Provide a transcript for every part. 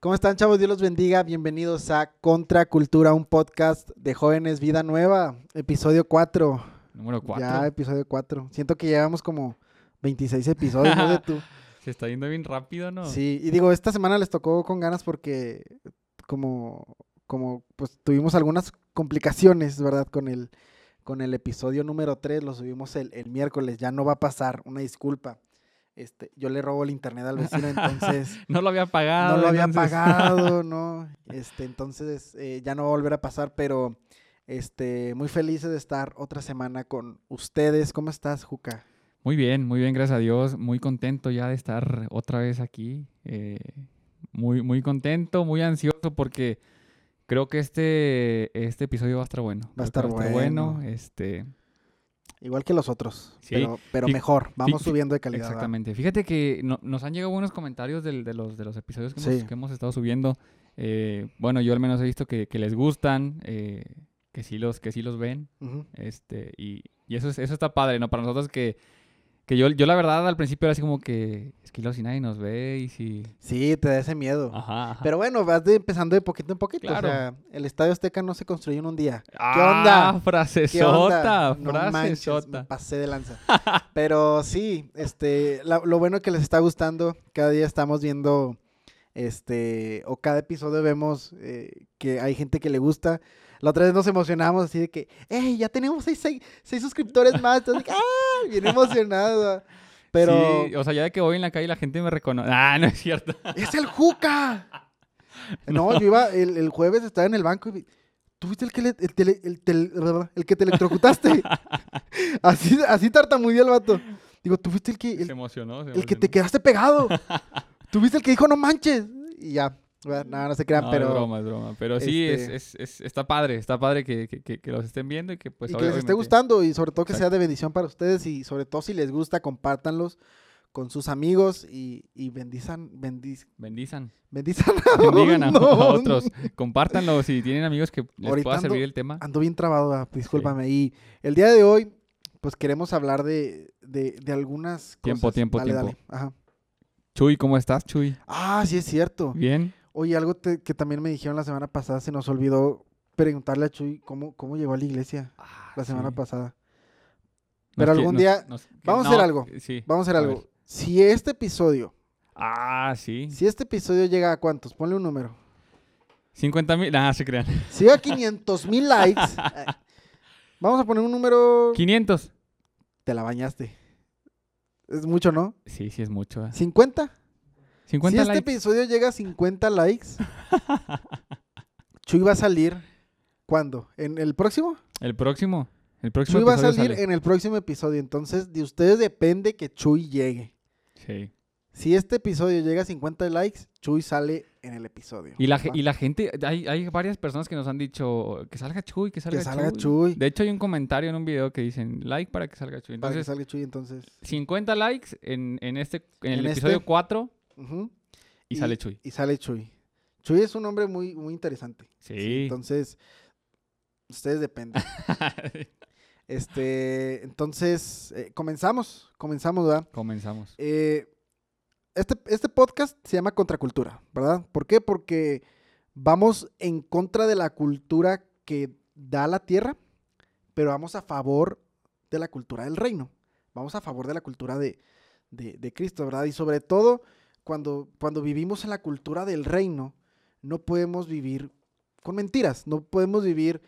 ¿Cómo están, chavos? Dios los bendiga. Bienvenidos a Contracultura, un podcast de jóvenes Vida Nueva, episodio 4. Número 4. Ya, episodio 4. Siento que llevamos como 26 episodios, ¿no? De tú. Se está yendo bien rápido, ¿no? Sí, y digo, esta semana les tocó con ganas porque como, como pues tuvimos algunas complicaciones, ¿verdad? Con el, con el episodio número 3, lo subimos el, el miércoles, ya no va a pasar, una disculpa. Este, yo le robo el internet al vecino, entonces no lo había pagado. no lo había entonces- pagado, ¿no? Este, entonces eh, ya no va a volver a pasar, pero este, muy felices de estar otra semana con ustedes. ¿Cómo estás, Juca? Muy bien, muy bien, gracias a Dios. Muy contento ya de estar otra vez aquí. eh, muy, muy contento, muy ansioso porque creo que este, este episodio va a estar bueno. Va a Creo que estar bueno. Este, Igual que los otros, Sí, pero, pero mejor. Vamos subiendo de calidad. ¿verdad? Exactamente. Fíjate que no- nos han llegado buenos comentarios del- de, los, de los episodios que, hemos, Sí. que hemos estado subiendo. Eh, bueno, yo al menos he visto que, que les gustan, eh, que, sí los, que sí los ven. Este, y, y eso, es- eso está padre, ¿no? Para nosotros que, que yo, yo la verdad al principio era así como que, es que si nadie nos ve y si... Sí, te da ese miedo. Ajá, ajá. Pero bueno, vas de- empezando de poquito en poquito. Claro. O sea, el Estadio Azteca no se construyó en un día. ah, onda? ¿Qué Frasesota, onda? No manches, me frasesota. pasé de lanza. Pero sí, este, la- lo bueno que les está gustando, cada día estamos viendo, este, o cada episodio vemos eh, que hay gente que le gusta. La otra vez nos emocionamos así de que, ¡Ey, ya tenemos seis, seis- seis suscriptores más! Entonces, ¡ah! Bien emocionado. Pero, Sí, o sea, ya de que voy en la calle la gente me reconoce. Ah, no es cierto. ¡es el Juca! No, yo iba, el, el jueves estaba en el banco y ¿tú viste el que, le- el, tele- el tele- el que te electrocutaste? así, así tartamudeó el vato. Digo, ¿tú viste el que, Se el, emocionó. se el que te emocionó. quedaste pegado? ¿Tú viste el que dijo no manches? Y ya, no, no se crean, No, pero... es broma, es broma. Pero sí, es- este- es, es- está padre, está padre que, que- que- los estén viendo y que pues y que les esté gustando y sobre todo que sea de bendición para ustedes y sobre todo si les gusta, compártanlos con sus amigos y, y bendizan, bendiz, Bendizan. bendizan a, Bendigan a, a otros. Compártanlo si tienen amigos que les Ahorita pueda ando- servir el tema. Ando bien trabado, ah, discúlpame. Y el día de hoy, pues queremos hablar de, de, de algunas cosas. Tiempo, tiempo, Dale, tiempo. dale. Ajá. Chuy, ¿cómo estás, Chuy? Ah, sí es cierto. ¿Bien? Oye, algo te- que también me dijeron la semana pasada, se nos olvidó preguntarle a Chuy cómo, cómo llegó a la iglesia la semana Ah, Sí. pasada. Pero algún día nos- vamos a hacer algo. Sí. Vamos a hacer A algo. ver. Si este episodio, Ah, sí. si este episodio llega a cuántos, ponle un número. 50 mil. Ah, se crean. Si llega a 500 mil likes, eh, vamos a poner un número. 500. Te la bañaste. Es mucho, ¿no? Sí, sí es mucho. ¿eh? ¿50? si este episodio llega a 50 likes, Chuy va a salir. ¿Cuándo? ¿En el próximo? El próximo. El próximo Chuy va a salir en el próximo episodio. Entonces, de ustedes depende que Chuy llegue. Sí. Si este episodio llega a 50 likes, Chuy sale en el episodio. Y la, gente, hay, hay, varias personas que nos han dicho que salga Chuy, que salga, que salga Chuy. De hecho, hay un comentario en un video que dicen like para que salga Chuy. Para que salga Chuy, entonces. 50 likes en, este, el este episodio este? 4 Uh y, sale Chuy. Y sale Chuy. Chuy es un hombre muy, muy interesante. Sí. entonces, ustedes dependen. este, entonces, eh, comenzamos. Comenzamos, ¿verdad? Comenzamos. Eh, este, este podcast se llama Contracultura, ¿verdad? ¿Por qué? Porque vamos en contra de la cultura que da la tierra, pero vamos a favor de la cultura del reino. Vamos a favor de la cultura de, de Cristo, ¿verdad? Y sobre todo cuando, cuando vivimos en la cultura del reino, no podemos vivir con mentiras, no podemos vivir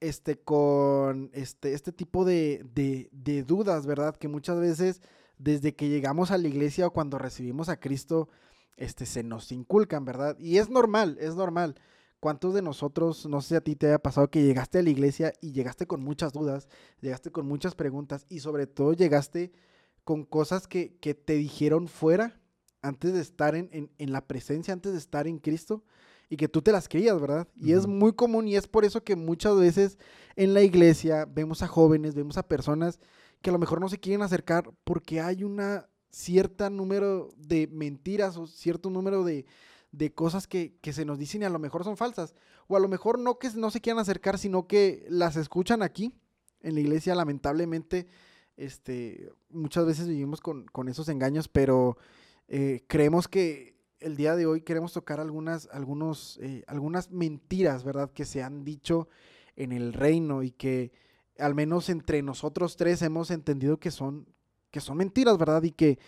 este, con este, este tipo de, de- dudas, ¿verdad? Que muchas veces desde que llegamos a la iglesia o cuando recibimos a Cristo, este, se nos inculcan, ¿verdad? Y es normal, es normal. ¿Cuántos de nosotros, no sé si a ti te haya pasado que llegaste a la iglesia y llegaste con muchas dudas, llegaste con muchas preguntas y sobre todo llegaste con cosas que, que te dijeron fuera antes de estar en, en- en la presencia, antes de estar en Cristo y que tú te las creías, ¿verdad? Y es muy común y es por eso que muchas veces en la iglesia vemos a jóvenes, vemos a personas que a lo mejor no se quieren acercar porque hay una cierta número de mentiras o cierto número de, de cosas que, que se nos dicen y a lo mejor son falsas. O a lo mejor no que no se quieran acercar, sino que las escuchan aquí en la iglesia, lamentablemente. Este, muchas veces vivimos con, con esos engaños, pero eh, creemos que el día de hoy queremos tocar algunas, algunos, eh, algunas mentiras, ¿verdad? Que se han dicho en el reino y que al menos entre nosotros tres hemos entendido que son, que son mentiras, ¿verdad? Y que,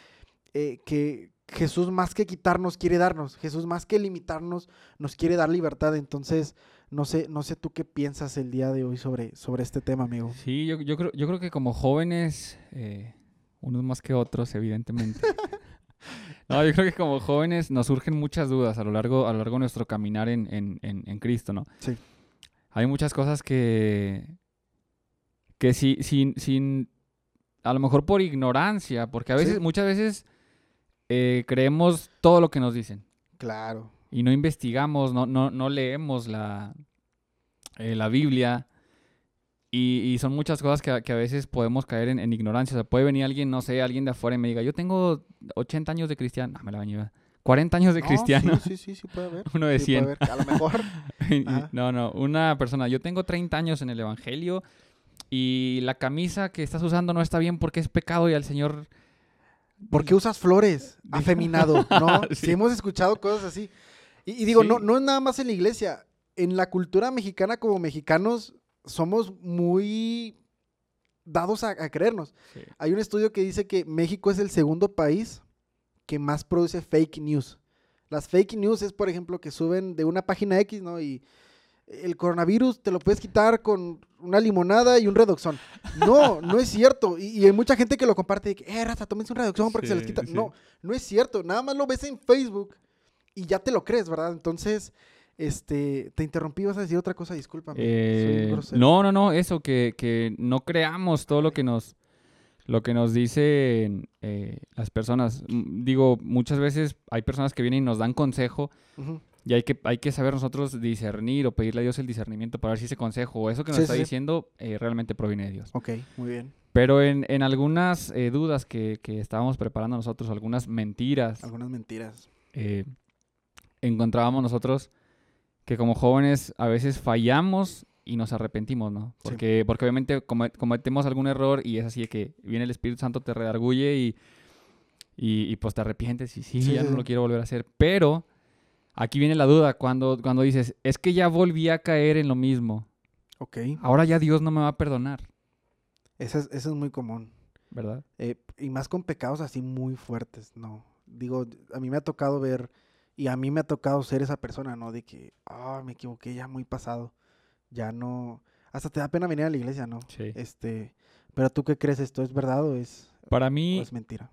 eh, que Jesús más que quitarnos quiere darnos, Jesús más que limitarnos nos quiere dar libertad. Entonces, no sé, no sé tú qué piensas el día de hoy sobre, sobre este tema, amigo. Sí, yo, yo creo, yo creo que como jóvenes, eh, unos más que otros, evidentemente. no, yo creo que como jóvenes nos surgen muchas dudas a lo largo, a lo largo de nuestro caminar en, en, en, en Cristo, ¿no? Sí. Hay muchas cosas que, que si, sin, sin, a lo mejor por ignorancia, porque a veces, Sí. muchas veces eh, creemos todo lo que nos dicen Claro. y no investigamos, no, no, no leemos la, eh, la Biblia. Y, y son muchas cosas que, a- que a veces podemos caer en, en ignorancia. O sea, puede venir alguien, no sé, alguien de afuera y me diga, yo tengo 80 años de cristiano. No, me la bañé. 40 años de No, cristiano. Sí, sí, sí, sí puede haber. Uno de Sí, puede 100. haber. A lo mejor. No, no, una persona, yo tengo 30 años en el Evangelio y la camisa que estás usando no está bien porque es pecado y al Señor... ¿Por qué usas flores? Afeminado, ¿no? Sí. Sí. hemos escuchado cosas así. Y, y digo, Sí. no, no es nada más en la iglesia. En la cultura mexicana, como mexicanos, somos muy dados a, a creernos. Hay un estudio que dice que México es el segundo país que más produce fake news. Las fake news es, por ejemplo, que suben de una página X, ¿no? Y el coronavirus te lo puedes quitar con una limonada y un redoxón. No, no es cierto. Y, y hay mucha gente que lo comparte de que, eh, raza, tómense un redoxón porque se les Sí, quita. sí. No, no es cierto. Nada más lo ves en Facebook y ya te lo crees, ¿verdad? Entonces, este, te interrumpí, vas a decir otra cosa, discúlpame. Eh, no, no, no, eso, que, que no creamos todo lo que nos, lo que nos dicen eh, las personas. Mm, Digo, muchas veces hay personas que vienen y nos dan consejo y hay que, hay que saber nosotros discernir o pedirle a Dios el discernimiento para ver si ese consejo o eso que nos Sí, está sí, diciendo eh, realmente proviene de Dios. Ok, muy bien. Pero en, en algunas dudas que, que estábamos preparando nosotros, algunas mentiras, Algunas mentiras. encontrábamos nosotros que como jóvenes a veces fallamos y nos arrepentimos, ¿no? Sí. Porque, porque obviamente come- cometemos algún error y es así de que viene el Espíritu Santo, te redarguye y, y, y, pues te arrepientes y sí, Sí, ya sí, no lo quiero volver a hacer. Pero aquí viene la duda cuando, cuando dices, es que ya volví a caer en lo mismo, Ok. ahora ya Dios no me va a perdonar, Eso es, eso es muy común. ¿verdad? Eh, y más con pecados así muy fuertes, no. Digo, a mí me ha tocado ver, y a mí me ha tocado ser esa persona, ¿no? De que, ah, me equivoqué ya muy pasado. Ya no. Hasta te da pena venir a la iglesia, ¿no? Sí. Este. Pero tú qué crees, ¿esto es verdad o es, Para o mí es mentira?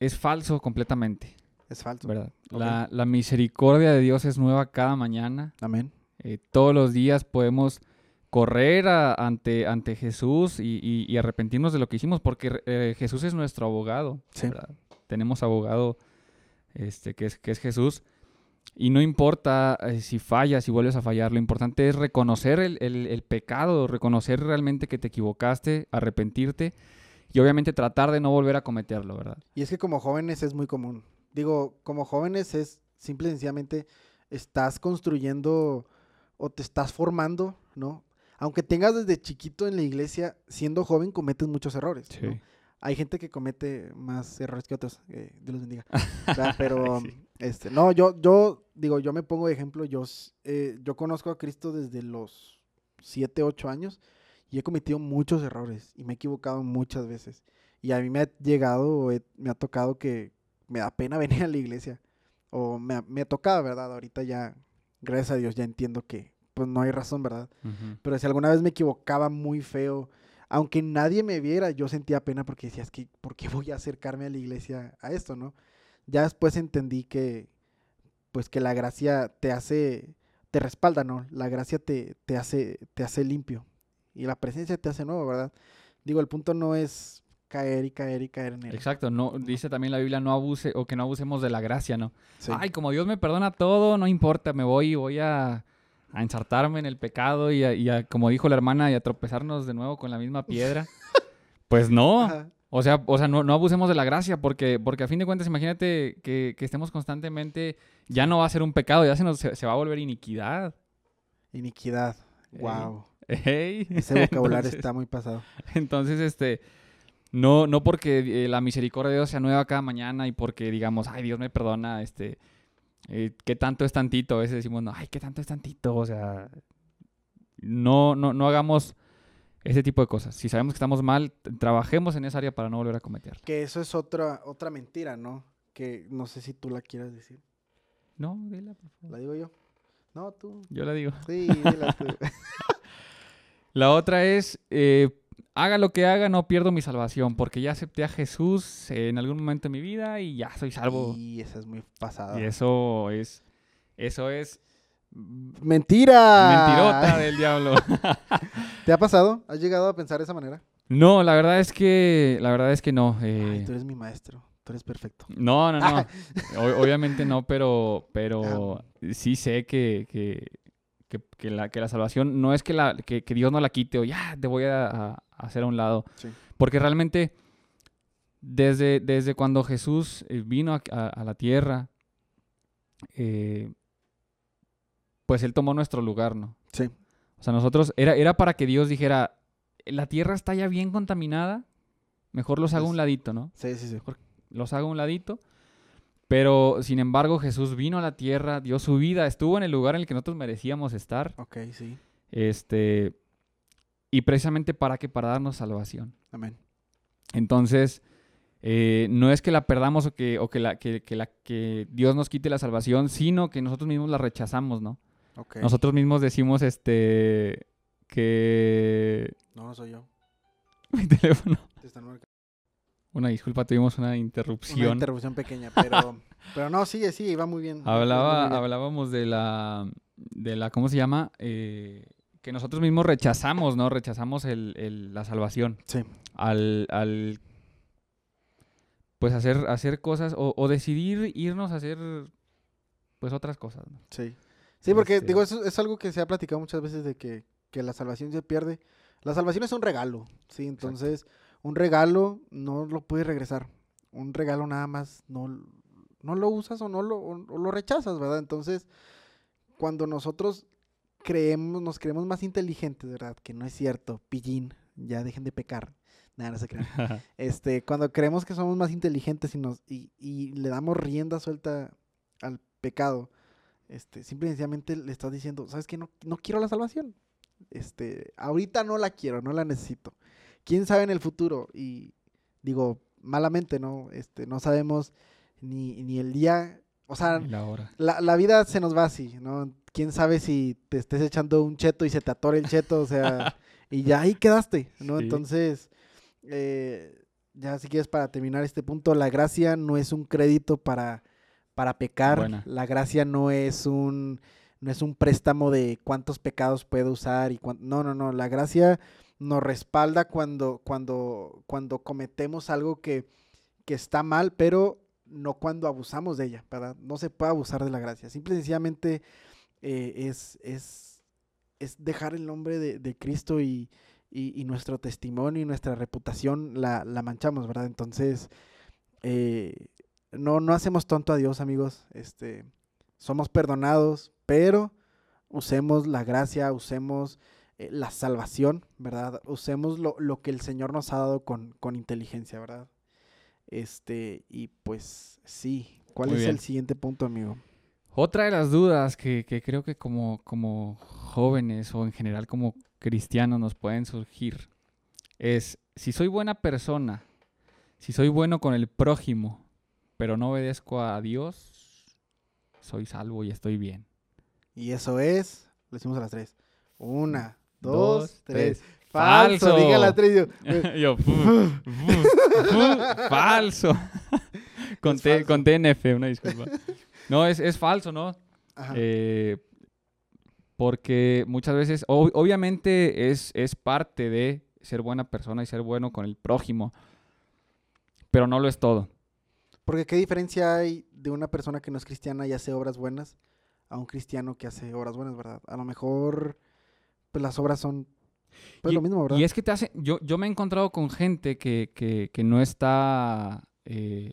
es falso completamente, Es falso. La, la misericordia de Dios es nueva cada mañana. Amén. Eh, todos los días podemos correr a- ante, ante Jesús y, y- y arrepentirnos de lo que hicimos, porque eh, Jesús es nuestro abogado. Sí. Tenemos abogado este, que, es, que es Jesús. Y no importa eh, si fallas, si vuelves a fallar, lo importante es reconocer el, el- el pecado, reconocer realmente que te equivocaste, arrepentirte y obviamente tratar de no volver a cometerlo, ¿verdad? Y es que como jóvenes es muy común. Digo, como jóvenes es simple y sencillamente estás construyendo o te estás formando, ¿no? Aunque tengas desde chiquito en la iglesia, siendo joven cometes muchos errores. ¿no? Hay gente que comete más errores que otros, eh, Dios los bendiga. ¿verdad? Pero, Sí. este, no, yo, yo, digo, yo me pongo de ejemplo, yo, eh, yo conozco a Cristo desde los 7, 8 años y he cometido muchos errores y me he equivocado muchas veces. Y a mí me ha llegado, o he- me ha tocado que me da pena venir a la iglesia. O me ha, me ha tocado, ¿verdad? Ahorita ya, gracias a Dios, ya entiendo que pues no hay razón, ¿verdad? Ujú. Pero si alguna vez me equivocaba muy feo, aunque nadie me viera, yo sentía pena porque decía, es que, ¿por qué voy a acercarme a la iglesia a esto, no? Ya después entendí que, pues que la gracia te hace, te respalda, ¿no? La gracia te, te hace, te hace limpio. Y la presencia te hace nuevo, ¿verdad? Digo, el punto no es caer y caer y caer en él. Exacto, no, dice también la Biblia no abuse o que no abusemos de la gracia, ¿no? Sí. Ay, como Dios me perdona todo, no importa, me voy y voy a, a ensartarme en el pecado y, a, y a, como dijo la hermana, y a tropezarnos de nuevo con la misma piedra. pues no, Ajá. o sea, o sea no, no abusemos de la gracia porque, porque a fin de cuentas imagínate que, que estemos constantemente, ya no va a ser un pecado, ya se, nos, se, se va a volver iniquidad. Iniquidad. Wow. Ese vocabulario Entonces- está muy pasado. Entonces, este, no, no porque eh, la misericordia de Dios sea nueva cada mañana y porque digamos, ay, Dios me perdona, este, eh, ¿qué tanto es tantito? A veces decimos, no, ay, ¿qué tanto es tantito? O sea, no, no, no hagamos ese tipo de cosas. Si sabemos que estamos mal, trabajemos en esa área para no volver a cometer. Que eso es otra, otra mentira, ¿no? Que no sé si tú la quieras decir. No, dila, por favor. ¿La digo yo? No, tú. Yo la digo. Sí, dila tú. La otra es, eh, haga lo que haga, no pierdo mi salvación, porque ya acepté a Jesús en algún momento de mi vida y ya soy salvo. Y esa es muy pasada. Y eso es, eso es ¡Mentira! mentirota del diablo. ¿Te ha pasado? ¿Has llegado a pensar de esa manera? No, la verdad es que, la verdad es que no. eh, Ay, tú eres mi maestro. Tú eres perfecto. No, no, no. O- obviamente no, pero, pero sí sé que, que, que, que la, que la salvación no es que, la, que, que Dios no la quite o ya te voy a, a hacer a un lado. Sí. Porque realmente desde, desde cuando Jesús eh, vino a, a- a la tierra, eh, pues Él tomó nuestro lugar, ¿no? Sí. O sea, nosotros, era, era para que Dios dijera, la tierra está ya bien contaminada, mejor los hago a un Es- ladito, ¿no? Sí, sí, sí. los hago a un ladito. Pero, sin embargo, Jesús vino a la tierra, dio su vida, estuvo en el lugar en el que nosotros merecíamos estar. Ok, sí. Este, y precisamente para que para darnos salvación. Amén. Entonces, eh, no es que la perdamos o que, o que, la, que, que la, que Dios nos quite la salvación, sino que nosotros mismos la rechazamos, ¿no? Ok. Nosotros mismos decimos este que No, no soy yo. mi teléfono. Te están marcando. Una disculpa, tuvimos una Una interrupción. interrupción pequeña, pero, pero no, sigue, sigue, iba muy bien. Hablaba, Muy bien. hablábamos de la, de la, ¿cómo se llama? Eh, que nosotros mismos rechazamos, ¿no? Rechazamos el, el- la salvación. Sí. Al, al pues hacer, hacer cosas o, o decidir irnos a hacer, pues otras cosas, ¿no? Sí. Sí, porque Este- digo, eso es algo que se ha platicado muchas veces de que, que la salvación se pierde. La salvación es un regalo, sí, entonces un regalo no lo puedes regresar. Un regalo nada más no, no lo usas o no lo, o- o lo rechazas, ¿verdad? Entonces, cuando nosotros creemos, nos creemos más inteligentes, ¿verdad? Que no es cierto, pillín, ya dejen de pecar. Nada, no se crean. Este, cuando creemos que somos más inteligentes y nos y, y le damos rienda suelta al pecado, este, simple y sencillamente le estás diciendo, ¿sabes qué? No, no quiero la salvación. Este, ahorita no la quiero, no la necesito. ¿Quién sabe en el futuro? Y digo, malamente, ¿no? Este, no sabemos ni, ni el día, o sea, la hora. la, la vida se nos va así, ¿no? ¿Quién sabe si te estés echando un cheto y se te atore el cheto, o sea, y ya ahí quedaste, ¿no? Sí. Entonces, eh, ya si quieres para terminar este punto, la gracia no es un crédito para, para pecar, Buena. la gracia no es un no es un préstamo de cuántos pecados puedo usar y cuán- no, no, no, la gracia nos respalda cuando cuando cuando cometemos algo que que está mal, pero no cuando abusamos de ella, ¿verdad? No se puede abusar de la gracia. Simple y sencillamente eh, es, es, es dejar el nombre de, Cristo y, y- y nuestro testimonio y nuestra reputación la, la manchamos, ¿verdad? Entonces, eh, no, no hacemos tonto a Dios, amigos. Este, somos perdonados, pero usemos la gracia, usemos eh, la salvación, ¿verdad? Usemos lo, lo que el Señor nos ha dado con, con inteligencia, ¿verdad? Este, y pues sí. ¿Cuál Muy es bien. el siguiente punto, amigo? Otra de las dudas que, que creo que como, como jóvenes o en general como cristianos nos pueden surgir es si soy buena persona, si soy bueno con el prójimo, pero no obedezco a Dios, soy salvo y estoy bien. Y eso es, lo decimos a las tres. Una, dos, tres. Falso. Falso, diga yo, fu, fu, fu, falso. Con, falso. TNF, una disculpa. No, es, es falso, ¿no? Ajá. Eh, porque muchas veces, ob- obviamente es, es parte de ser buena persona y ser bueno con el prójimo, pero no lo es todo. Porque qué diferencia hay de una persona que no es cristiana y hace obras buenas a un cristiano que hace obras buenas, ¿verdad? A lo mejor pues las obras son pues y, lo mismo, ¿verdad? y es que te hace, yo, yo me he encontrado con gente que, que, que no está, eh,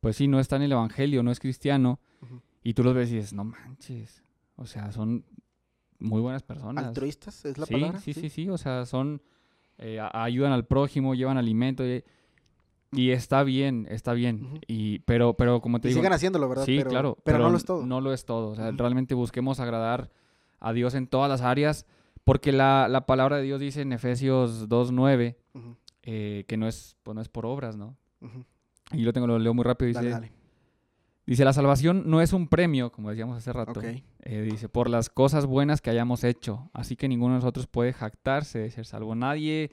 pues sí, no está en el Evangelio, no es cristiano, Ujú. y tú los ves y dices, no manches, o sea, son muy buenas personas. Altruistas es la sí, palabra. Sí, sí, sí, o sea, son, eh, ayudan al prójimo, llevan alimento. y- Y está bien, está bien. Ujú. Y, pero, pero como te Y digo. sigan haciéndolo, ¿verdad? Sí, pero, claro. Pero, no lo es todo. No lo es todo. O sea, Ujú. realmente busquemos agradar a Dios en todas las áreas. Porque la, la palabra de Dios dice en Efesios 2.9 Ujú, eh, que no es, pues no es por obras, ¿no? ujú. Y yo lo tengo, lo leo muy rápido. Dice, Dale, dale. dice, la salvación no es un premio, como decíamos hace rato. Ok. Eh, dice, por las cosas buenas que hayamos hecho. Así que ninguno de nosotros puede jactarse de ser salvo. Nadie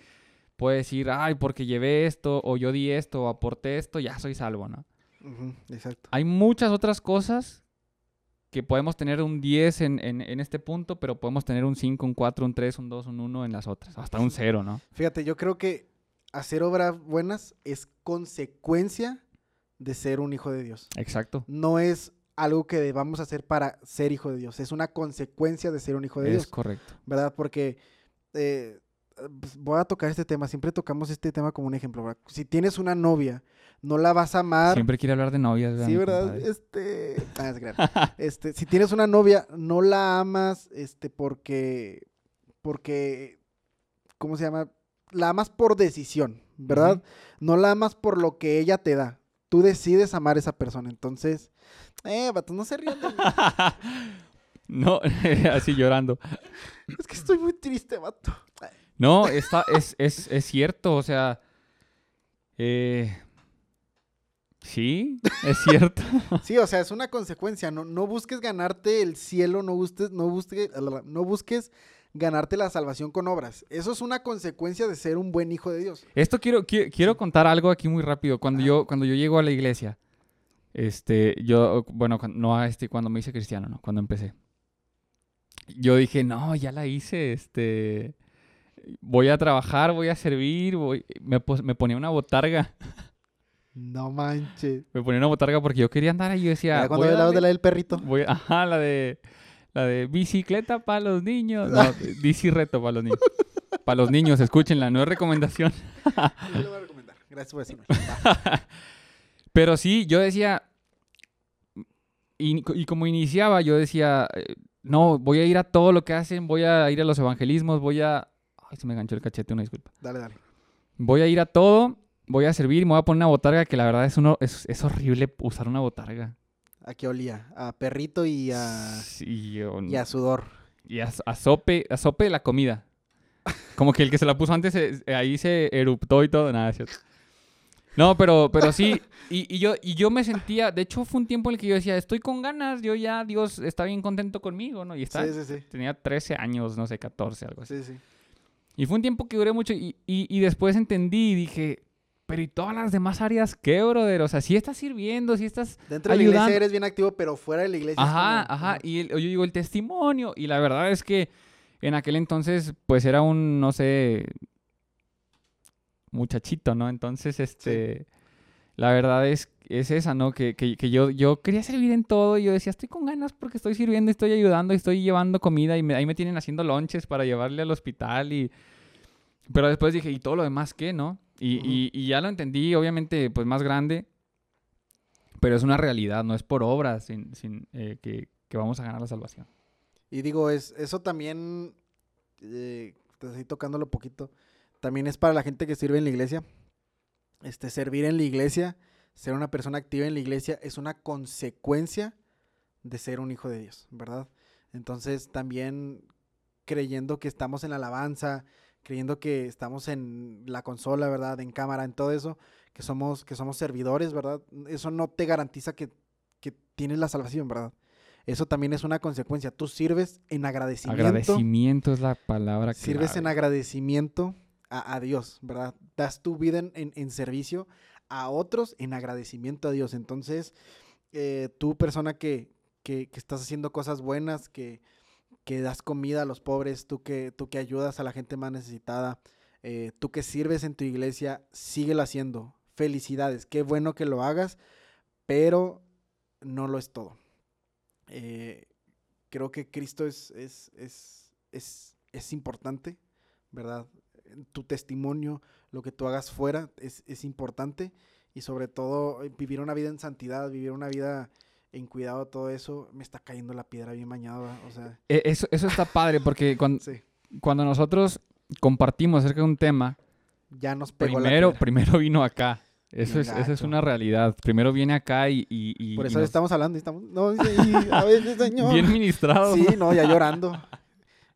puede decir, ay, porque llevé esto, o yo di esto, o aporté esto, ya soy salvo, ¿no? Ujú, Exacto. Hay muchas otras cosas que podemos tener un 10 en, en- en este punto, pero podemos tener un 5, un 4, un 3, un 2, un 1 en las otras. Hasta un 0, ¿no? Fíjate, yo creo que hacer obras buenas es consecuencia de ser un hijo de Dios. Exacto. No es algo que debamos hacer para ser hijo de Dios. Es una consecuencia de ser un hijo de Es Dios, correcto. ¿verdad? Porque eh, pues, voy a tocar este tema. Siempre tocamos este tema como un ejemplo. ¿verdad? Si tienes una novia, no la vas a amar. Siempre quiere hablar de novias, ¿verdad, Sí, ¿verdad? Este, ah, es grave. este, si tienes una novia, no la amas, este, porque, porque, ¿cómo se llama? La amas por decisión, ¿verdad? No la amas por lo que ella te da. Tú decides amar a esa persona. Entonces, eh, vato, no se rían de mí. no, así llorando. Es que estoy muy triste, vato. No, está, es, es, es cierto, o sea. eh, sí, es cierto. Sí, o sea, es una consecuencia. No, no busques ganarte el cielo, no busques, no busques, no busques ganarte la salvación con obras. Eso es una consecuencia de ser un buen hijo de Dios. Esto quiero, qui- quiero contar algo aquí muy rápido. Cuando yo, cuando yo llego a la iglesia, este, yo, bueno, no a este, cuando me hice cristiano, ¿no? Cuando empecé. Yo dije, no, ya la hice, este, voy a trabajar, voy a servir, voy, me ponía una botarga, No manches. me ponía una botarga porque yo quería andar ahí, yo decía, Ya cuando voy a de la del perrito. voy, ajá, la de, la de bicicleta para los niños, no, bici reto para los niños. Para los niños, escúchenla, no es recomendación. Yo le voy a recomendar. Gracias por decirme. Pero sí, yo decía, y, y como iniciaba, yo decía, eh, no, voy a ir a todo lo que hacen, voy a ir a los evangelismos, voy a... Ay, se me enganchó el cachete, una disculpa. Dale, dale. Voy a ir a todo, voy a servir, me voy a poner una botarga, que la verdad es, uno, es, es horrible usar una botarga. ¿A qué olía? A perrito y a, Sí, yo- y a sudor. y a, a sope, a sope de la comida. Como que el que se la puso antes, eh, ahí se eruptó y todo, nada, cierto. No, pero, pero sí, y, y yo, y yo me sentía, de hecho fue un tiempo en el que yo decía, estoy con ganas, yo ya, Dios está bien contento conmigo, ¿no? Y está, Sí, sí, sí. tenía 13 años, no sé, 14, algo así. Sí, sí. Y fue un tiempo que duré mucho y, y, y después entendí y dije, pero ¿y todas las demás áreas qué, brother? O sea, si estás sirviendo, si estás... Dentro de la iglesia eres bien activo, pero fuera de la iglesia. es Ajá, como- ajá. Y el- yo digo, el testimonio. Y la verdad es que en aquel entonces, pues era un, no sé, muchachito, ¿no? Entonces, este, la verdad es, es esa, ¿no? Que, que, que yo, yo quería servir en todo y yo decía, estoy con ganas porque estoy sirviendo, estoy ayudando, estoy llevando comida y me- ahí me tienen haciendo lonches para llevarle al hospital y... Pero después dije, ¿y todo lo demás qué, no? Y, Ujú. y, y ya lo entendí, obviamente, pues más grande, pero es una realidad, no es por obras sin, sin, eh, que, que vamos a ganar la salvación. Y digo, es, eso también, eh, te estoy tocándolo poquito, también es para la gente que sirve en la iglesia. Este, servir en la iglesia, ser una persona activa en la iglesia es una consecuencia de ser un hijo de Dios, ¿verdad? Entonces también creyendo que estamos en la alabanza, creyendo que estamos en la consola, ¿verdad? En cámara, en todo eso, que somos, que somos servidores, ¿verdad? Eso no te garantiza que, que tienes la salvación, ¿verdad? Eso también es una consecuencia. Tú sirves en agradecimiento. Agradecimiento es la palabra que Sirves en agradecimiento a, a Dios, ¿verdad? Das tu vida en, en- en servicio a otros en agradecimiento a Dios. Entonces, eh, tú persona que, que- que estás haciendo cosas buenas, que, que das comida a los pobres, tú que, tú que ayudas a la gente más necesitada, eh, tú que sirves en tu iglesia, síguelo haciendo. Felicidades, qué bueno que lo hagas, pero no lo es todo. Eh, creo que Cristo es, es, es, es, es importante, ¿verdad? Tu testimonio, lo que tú hagas fuera es, es importante y sobre todo eh, vivir una vida en santidad, vivir una vida en cuidado, todo eso, me está cayendo la piedra bien bañada, o sea, E- Eso, eso está padre porque cuando, sí, cuando nosotros compartimos acerca de un tema, ya nos pegó la primero, piedra. primero vino acá. Eso es, es una realidad. Primero viene acá y... y- y- Por y eso nos- estamos hablando y estamos. No, dice, y a veces, señor. Bien ministrado. Sí, no, ya llorando.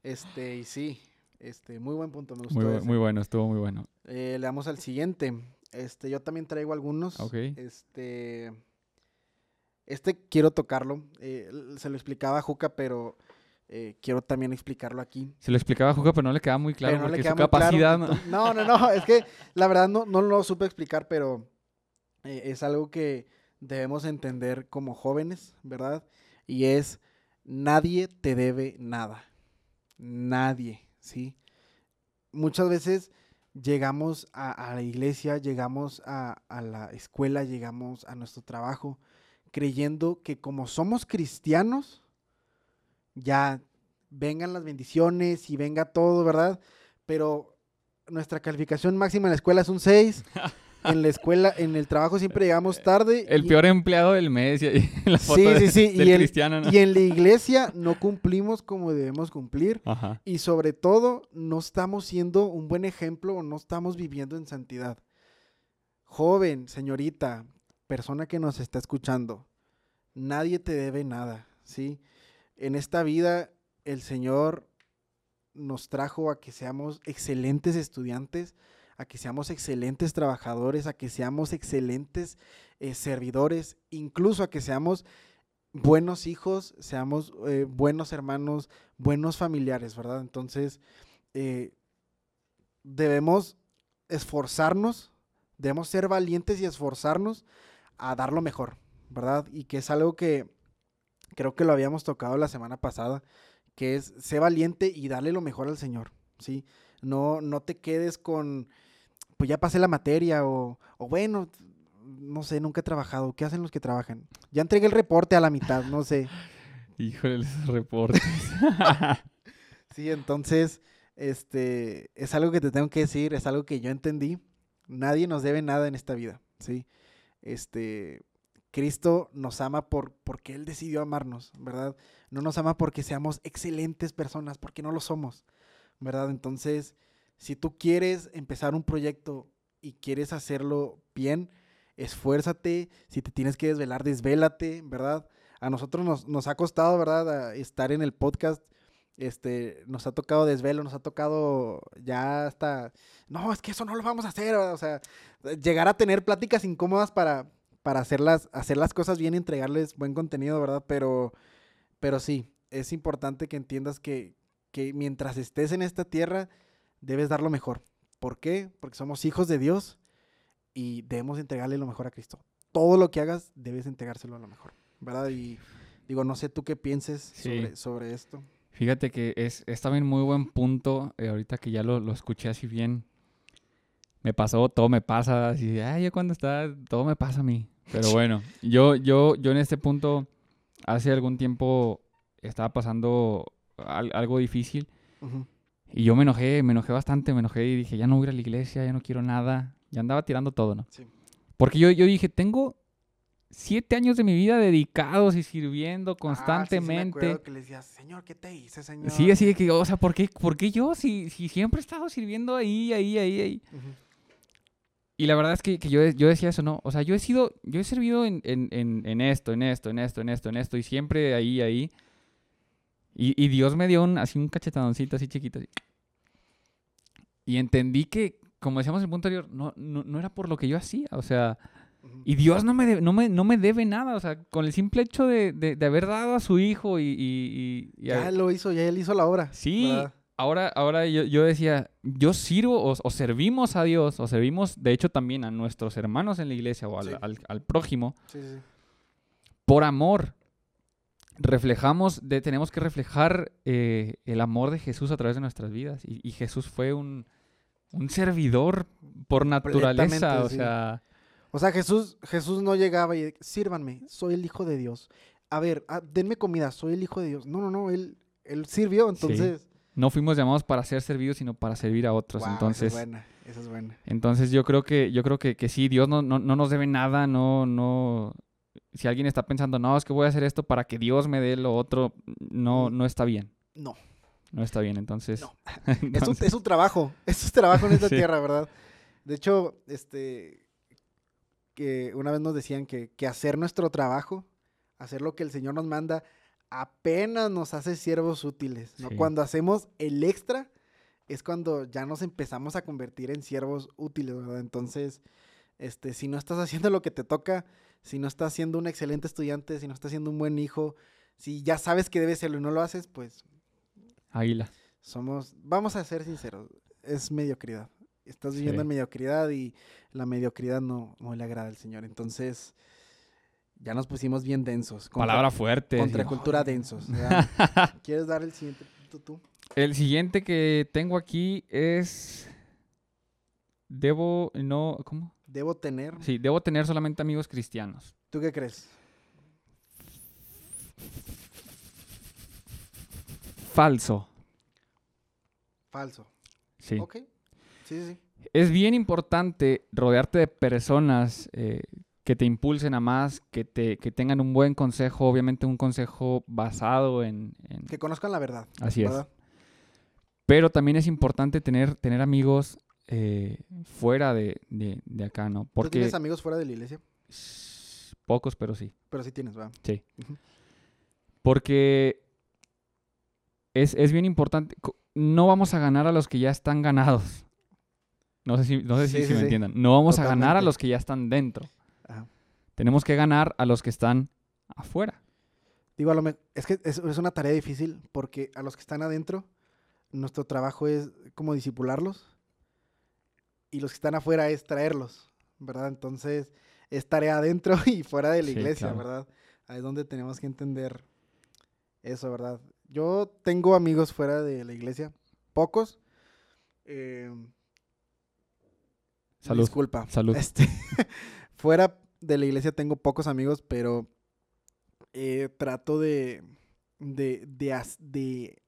Este, y sí. Este, muy buen punto, me gustó. Muy, bu- ese. muy bueno, estuvo muy bueno. Eh, le damos al siguiente. Este, yo también traigo algunos. Ok. Este. Este quiero tocarlo. eh, se lo explicaba a Juca, pero eh, quiero también explicarlo aquí. Se lo explicaba a Juca, pero no le quedaba muy claro no porque su claro, capacidad... ¿no? No, no, no. Es que la verdad no, no lo supe explicar, pero eh, es algo que debemos entender como jóvenes, ¿verdad? Y es, nadie te debe nada. Nadie, ¿sí? Muchas veces llegamos a, a la iglesia, llegamos a, a la escuela, llegamos a nuestro trabajo, creyendo que como somos cristianos, ya vengan las bendiciones y venga todo, ¿verdad? Pero nuestra calificación máxima en la escuela es un 6. En la escuela, en el trabajo siempre llegamos tarde. El y- peor empleado del mes y la foto Sí, de- sí, sí, del y el- cristiano. ¿no? Y en la iglesia no cumplimos como debemos cumplir. Ajá. Y sobre todo, no estamos siendo un buen ejemplo o no estamos viviendo en santidad. Joven, señorita, persona que nos está escuchando, nadie te debe nada, ¿sí? En esta vida, el Señor nos trajo a que seamos excelentes estudiantes, a que seamos excelentes trabajadores, a que seamos excelentes eh, servidores, incluso a que seamos buenos hijos, seamos eh, buenos hermanos, buenos familiares, ¿verdad? Entonces, eh, debemos esforzarnos, debemos ser valientes y esforzarnos a dar lo mejor, ¿verdad? Y que es algo que creo que lo habíamos tocado la semana pasada, que es ser valiente y darle lo mejor al Señor, ¿sí? No, no te quedes con, pues ya pasé la materia o, o bueno, no sé, nunca he trabajado. ¿Qué hacen los que trabajan? Ya entregué el reporte a la mitad, no sé. Híjole, esos reportes. Sí, entonces, este, es algo que te tengo que decir, es algo que yo entendí. Nadie nos debe nada en esta vida, ¿sí? Este, Cristo nos ama por, porque Él decidió amarnos, ¿verdad? No nos ama porque seamos excelentes personas, porque no lo somos, ¿verdad? Entonces, si tú quieres empezar un proyecto y quieres hacerlo bien, esfuérzate. Si te tienes que desvelar, desvélate, ¿verdad? A nosotros nos, nos ha costado, ¿verdad? estar en el podcast este, nos ha tocado desvelo, nos ha tocado ya hasta, no, es que eso no lo vamos a hacer, o sea, llegar a tener pláticas incómodas para, para hacerlas, hacer las cosas bien y entregarles buen contenido, ¿verdad? Pero, pero sí, es importante que entiendas que, que mientras estés en esta tierra, debes dar lo mejor. ¿Por qué? Porque somos hijos de Dios y debemos entregarle lo mejor a Cristo. Todo lo que hagas, debes entregárselo a lo mejor, ¿verdad? Y digo, no sé tú qué pienses Sí. sobre, sobre esto. Fíjate que es, es también muy buen punto, eh, ahorita que ya lo, lo escuché así bien. Me pasó, todo me pasa, así, ay, yo cuando está, todo me pasa a mí. Pero bueno, yo, yo, yo en este punto, hace algún tiempo estaba pasando al- algo difícil y yo me enojé, me enojé bastante, me enojé y dije, ya no voy a ir a la iglesia, ya no quiero nada. Ya andaba tirando todo, ¿no? Sí. Porque yo, yo dije, tengo siete años de mi vida dedicados y sirviendo Ah, sí, sí me constantemente. que le decías, señor, ¿qué te hice, señor? Sí, así de que, o sea, ¿por qué, por qué yo? Si, si siempre he estado sirviendo ahí, ahí, ahí, ahí. Ujú. Y la verdad es que, que yo, yo decía eso, ¿no? O sea, yo he sido, yo he servido en, en, en, en esto, en esto, en esto, en esto, en esto, y siempre ahí, ahí. Y, y Dios me dio un, así un cachetadoncito así chiquito. así. Y entendí que, como decíamos en el punto anterior, no, no, no era por lo que yo hacía, o sea. Y Dios no me, debe- no me, no me debe nada, o sea, con el simple hecho de, de, de haber dado a su hijo y... y, y- y ya lo hizo, ya él hizo la obra. Sí, ¿verdad? ahora, ahora yo, yo decía, yo sirvo o, o servimos a Dios, o servimos, de hecho, también a nuestros hermanos en la iglesia o al, Sí. al- al prójimo, Sí, sí, sí. por amor. Reflejamos, de, tenemos que reflejar eh, el amor de Jesús a través de nuestras vidas. Y, Jesús fue un, un servidor por naturaleza, o sea, O sea, Jesús, Jesús no llegaba y sírvanme, soy el hijo de Dios. A ver, ah, denme comida, soy el hijo de Dios. No, no, no, él, él sirvió, entonces. no fuimos llamados para ser servidos, sino para servir a otros. Entonces, esa es buena, esa es buena. Entonces yo creo que, yo creo que, que sí, Dios no, no, no nos debe nada, no, no. Si alguien está pensando, no, es que voy a hacer esto para que Dios me dé lo otro, no, no está bien. No, No está bien. Entonces. No. es un, es un trabajo, es un trabajo en esta Sí. tierra, ¿verdad? De hecho, este, que una vez nos decían que, que hacer nuestro trabajo, hacer lo que el Señor nos manda, apenas nos hace siervos útiles, ¿no? Sí. Cuando hacemos el extra es cuando ya nos empezamos a convertir en siervos útiles, ¿verdad? Entonces, este, si no estás haciendo lo que te toca, si no estás siendo un excelente estudiante, si no estás siendo un buen hijo, si ya sabes que debes serlo y no lo haces, pues Águila. somos, vamos a ser sinceros, es mediocridad. Estás viviendo Sí. en mediocridad y la mediocridad no, no le agrada al Señor. Entonces, ya nos pusimos bien densos. Contra- Palabra fuerte. Contra sí. cultura densos. ¿Quieres dar el siguiente punto tú? El siguiente que tengo aquí es. Debo. No. ¿Cómo? Debo tener. Sí, debo tener solamente amigos cristianos. ¿Tú qué crees? Falso. Falso. Sí. Ok. Sí, sí, sí. Es bien importante rodearte de personas eh, que te impulsen a más, que, te, que tengan un buen consejo, obviamente un consejo basado en... en- Que conozcan la verdad. Así es. Pero también es importante tener, tener amigos eh, fuera de, de- de acá, ¿no? ¿Tú tienes amigos fuera de la iglesia? pocos, pero sí. Pero sí tienes, ¿verdad? Sí. Porque es, es bien importante. No vamos a ganar a los que ya están ganados. No sé si, no sé si- Sí, si me entiendan. No vamos a ganar a los que ya están dentro. Ajá. Tenemos que ganar a los que están afuera. Digo, a lo es que es, es una tarea difícil porque a los que están adentro, nuestro trabajo es como disipularlos y los que están afuera es traerlos, ¿verdad? Entonces, es tarea adentro y fuera de la Sí, iglesia, claro. ¿verdad? Ahí es donde tenemos que entender eso, ¿verdad? Yo tengo amigos fuera de la iglesia, pocos. eh, Salud. Disculpa. Salud. Este, fuera de la iglesia tengo pocos amigos, pero eh, trato de, de, de,